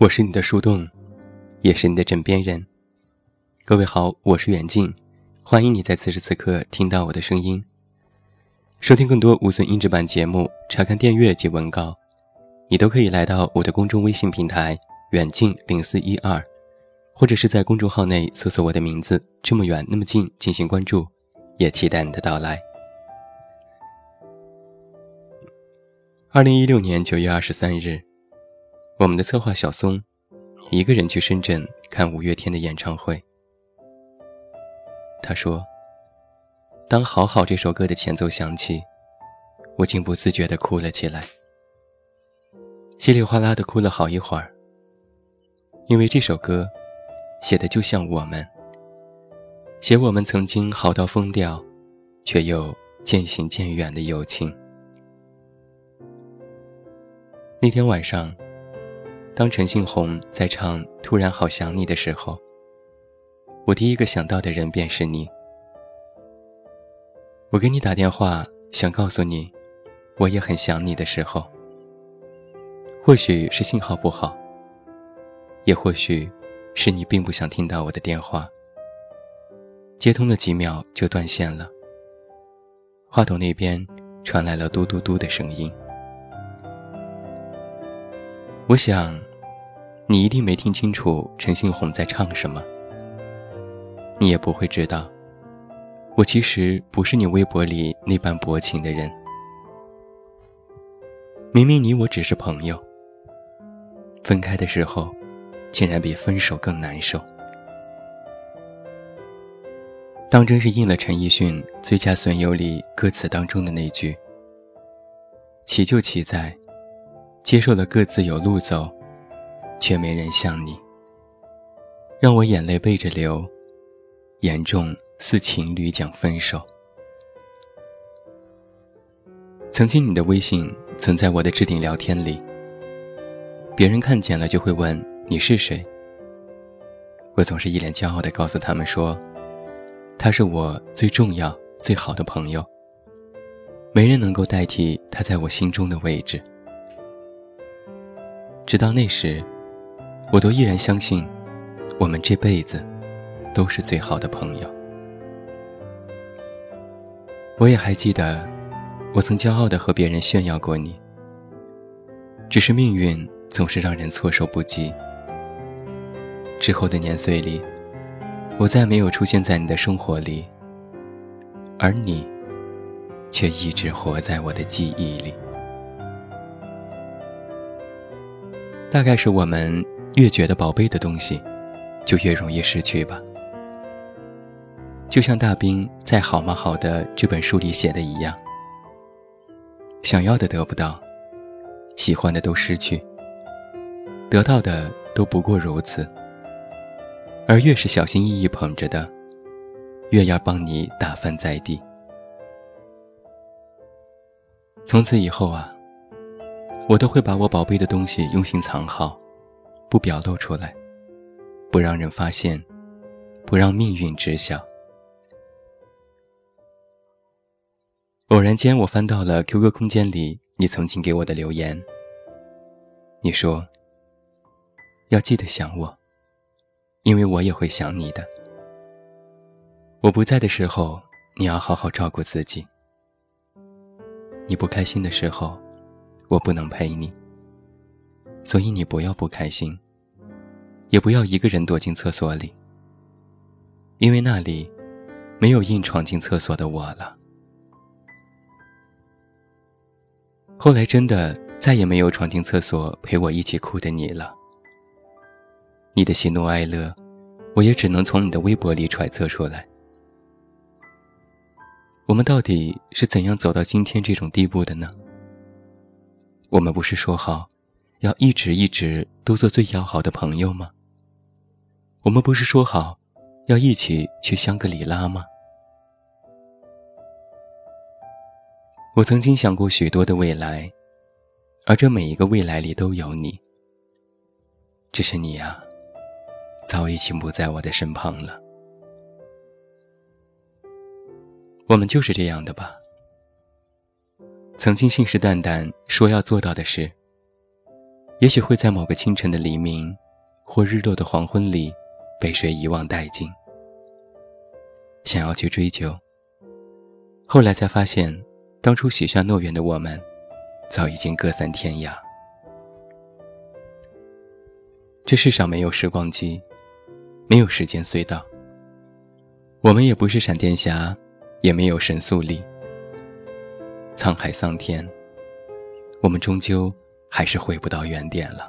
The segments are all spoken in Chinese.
我是你的树洞，也是你的枕边人。各位好，我是远近，欢迎你在此时此刻听到我的声音。收听更多无损音质版节目，查看电阅及文稿，你都可以来到我的公众微信平台远近零四一二，或者是在公众号内搜索我的名字“这么远那么近”进行关注，也期待你的到来。二零一六年九月二十三日。我们的策划小松，一个人去深圳看五月天的演唱会。他说：“当好好这首歌的前奏响起，我竟不自觉地哭了起来，稀里哗啦地哭了好一会儿。因为这首歌，写的就像我们，写我们曾经好到疯掉，却又渐行渐远的友情。那天晚上。”当陈信宏在唱《突然好想你》的时候，我第一个想到的人便是你。我给你打电话，想告诉你，我也很想你的时候，或许是信号不好，也或许是你并不想听到我的电话。接通了几秒就断线了，话筒那边传来了嘟嘟嘟的声音。我想。你一定没听清楚陈信宏在唱什么，你也不会知道，我其实不是你微博里那般薄情的人。明明你我只是朋友，分开的时候，竟然比分手更难受。当真是应了陈奕迅《最佳损友》里歌词当中的那句：“奇就奇在，接受了各自有路走。”却没人像你，让我眼泪背着流，严重似情侣讲分手。曾经你的微信存在我的置顶聊天里，别人看见了就会问你是谁。我总是一脸骄傲地告诉他们说，他是我最重要、最好的朋友，没人能够代替他在我心中的位置。直到那时。我都依然相信，我们这辈子都是最好的朋友。我也还记得，我曾骄傲地和别人炫耀过你。只是命运总是让人措手不及。之后的年岁里，我再没有出现在你的生活里，而你，却一直活在我的记忆里。大概是我们。越觉得宝贝的东西，就越容易失去吧。就像大兵在《好吗好的》这本书里写的一样，想要的得不到，喜欢的都失去，得到的都不过如此。而越是小心翼翼捧着的，越要帮你打翻在地。从此以后啊，我都会把我宝贝的东西用心藏好。不表露出来，不让人发现，不让命运知晓。偶然间，我翻到了 QQ 空间里你曾经给我的留言。你说：“要记得想我，因为我也会想你的。我不在的时候，你要好好照顾自己。你不开心的时候，我不能陪你。”所以你不要不开心，也不要一个人躲进厕所里，因为那里没有硬闯进厕所的我了。后来真的再也没有闯进厕所陪我一起哭的你了。你的喜怒哀乐，我也只能从你的微博里揣测出来。我们到底是怎样走到今天这种地步的呢？我们不是说好？要一直一直都做最要好的朋友吗？我们不是说好要一起去香格里拉吗？我曾经想过许多的未来，而这每一个未来里都有你。只是你啊，早已经不在我的身旁了。我们就是这样的吧？曾经信誓旦旦说要做到的事。也许会在某个清晨的黎明，或日落的黄昏里，被谁遗忘殆尽。想要去追究，后来才发现，当初许下诺言的我们，早已经各散天涯。这世上没有时光机，没有时间隧道。我们也不是闪电侠，也没有神速力。沧海桑田，我们终究还是回不到原点了。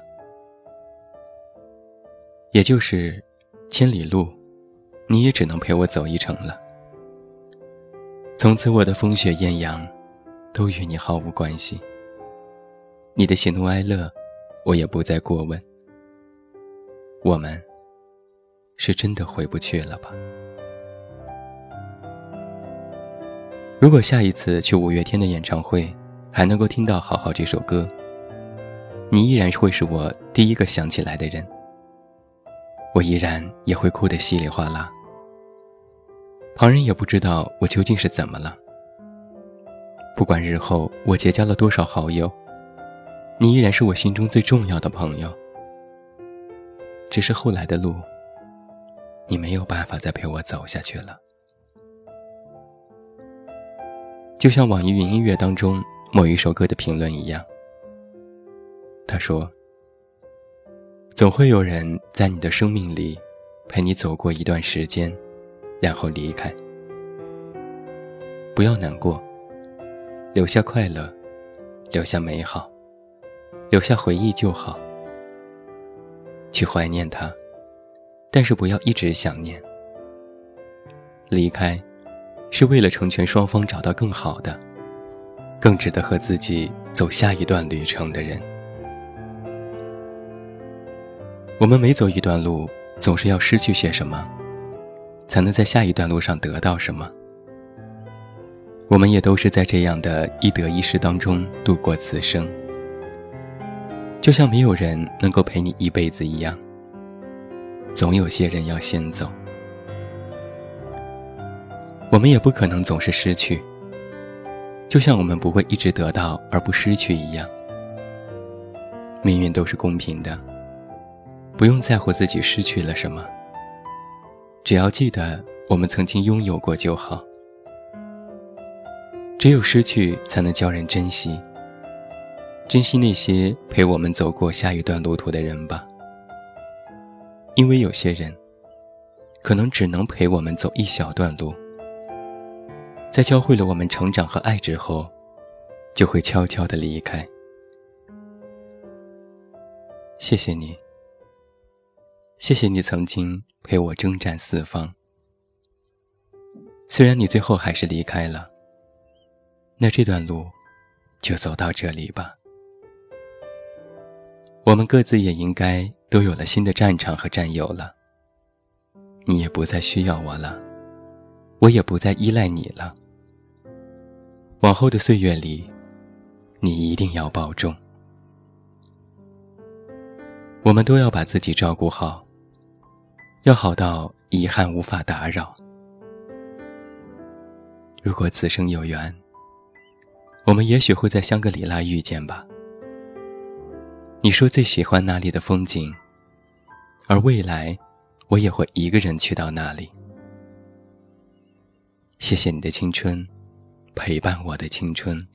也就是千里路，你也只能陪我走一程了。从此我的风雪艳阳，都与你毫无关系。你的喜怒哀乐，我也不再过问。我们是真的回不去了吧？如果下一次去五月天的演唱会，还能够听到《好好》这首歌，你依然会是我第一个想起来的人。我依然也会哭得稀里哗啦，旁人也不知道我究竟是怎么了。不管日后我结交了多少好友，你依然是我心中最重要的朋友。只是后来的路，你没有办法再陪我走下去了。就像网易云音乐当中某一首歌的评论一样，他说：“总会有人在你的生命里陪你走过一段时间，然后离开。不要难过，留下快乐，留下美好，留下回忆就好。”去怀念他，但是不要一直想念。离开，是为了成全双方找到更好的、更值得和自己走下一段旅程的人。我们每走一段路，总是要失去些什么，才能在下一段路上得到什么。我们也都是在这样的一得一失当中度过此生。就像没有人能够陪你一辈子一样，总有些人要先走。我们也不可能总是失去，就像我们不会一直得到而不失去一样。命运都是公平的，不用在乎自己失去了什么，只要记得我们曾经拥有过就好。只有失去，才能教人珍惜。珍惜那些陪我们走过下一段路途的人吧，因为有些人，可能只能陪我们走一小段路，在教会了我们成长和爱之后，就会悄悄的离开。谢谢你，谢谢你曾经陪我征战四方。虽然你最后还是离开了，那这段路，就走到这里吧。我们各自也应该都有了新的战场和战友了。你也不再需要我了，我也不再依赖你了。往后的岁月里，你一定要保重。我们都要把自己照顾好，要好到遗憾无法打扰。如果此生有缘，我们也许会在香格里拉遇见吧。你说最喜欢那里的风景，而未来，我也会一个人去到那里。谢谢你的青春，陪伴我的青春。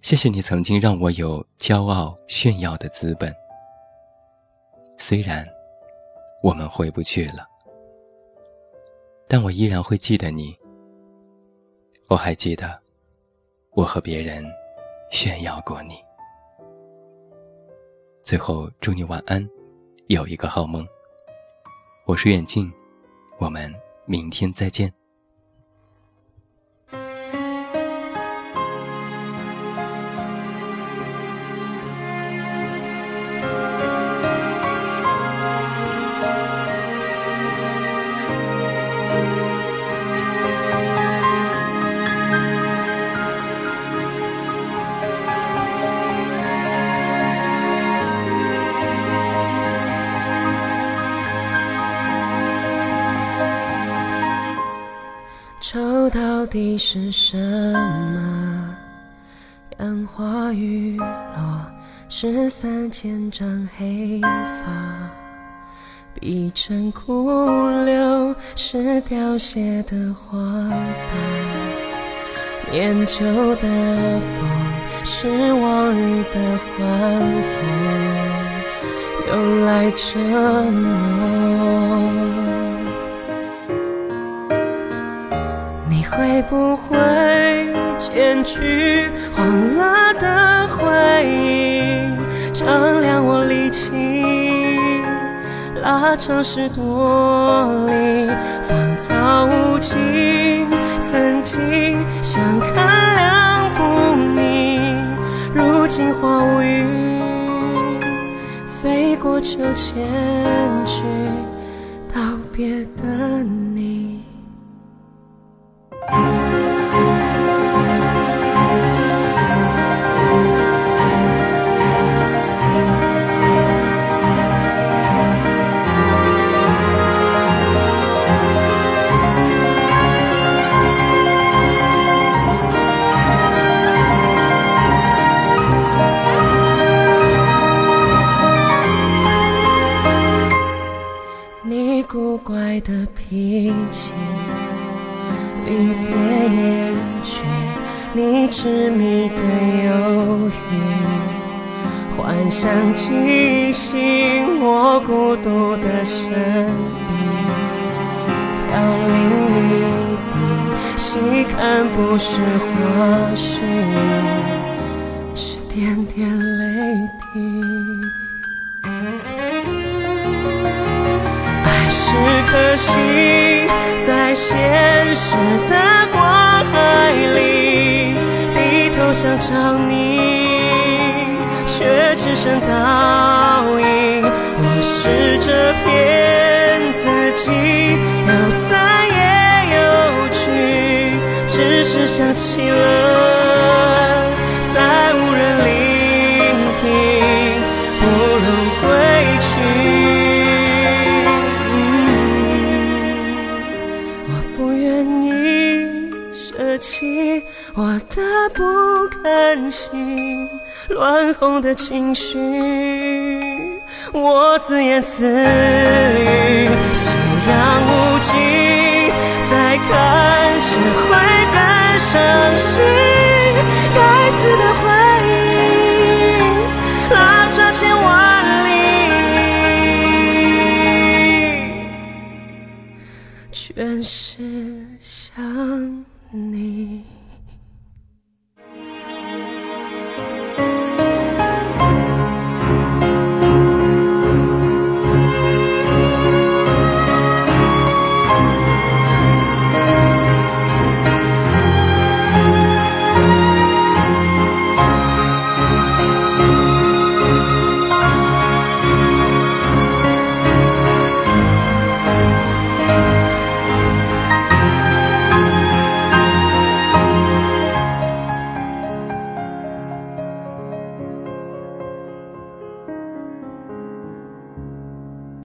谢谢你曾经让我有骄傲炫耀的资本。虽然我们回不去了，但我依然会记得你。我还记得，我和别人炫耀过你。最后，祝你晚安，有一个好梦。我是远近，我们明天再见。底是什么？杨花雨落，失散千丈黑发，碧城枯柳是凋谢的花瓣，念旧的风是往日的欢呼，又来折磨。会不会剪去黄了的回忆，丈量我力气，拉长十多里，芳草无尽，曾经相看两不腻，如今花无语，飞过秋千去道别的你。离别也去，你执迷的忧郁，幻想惊醒我孤独的身影，飘零一地，细看不是花絮，是点点泪滴。是颗星，在现实的光海里，低头想找你，却只剩倒影。我试着骗自己，有散也有聚，只是想起了，心，乱哄的情绪，我自言自语，夕阳无尽，再看只会更伤心。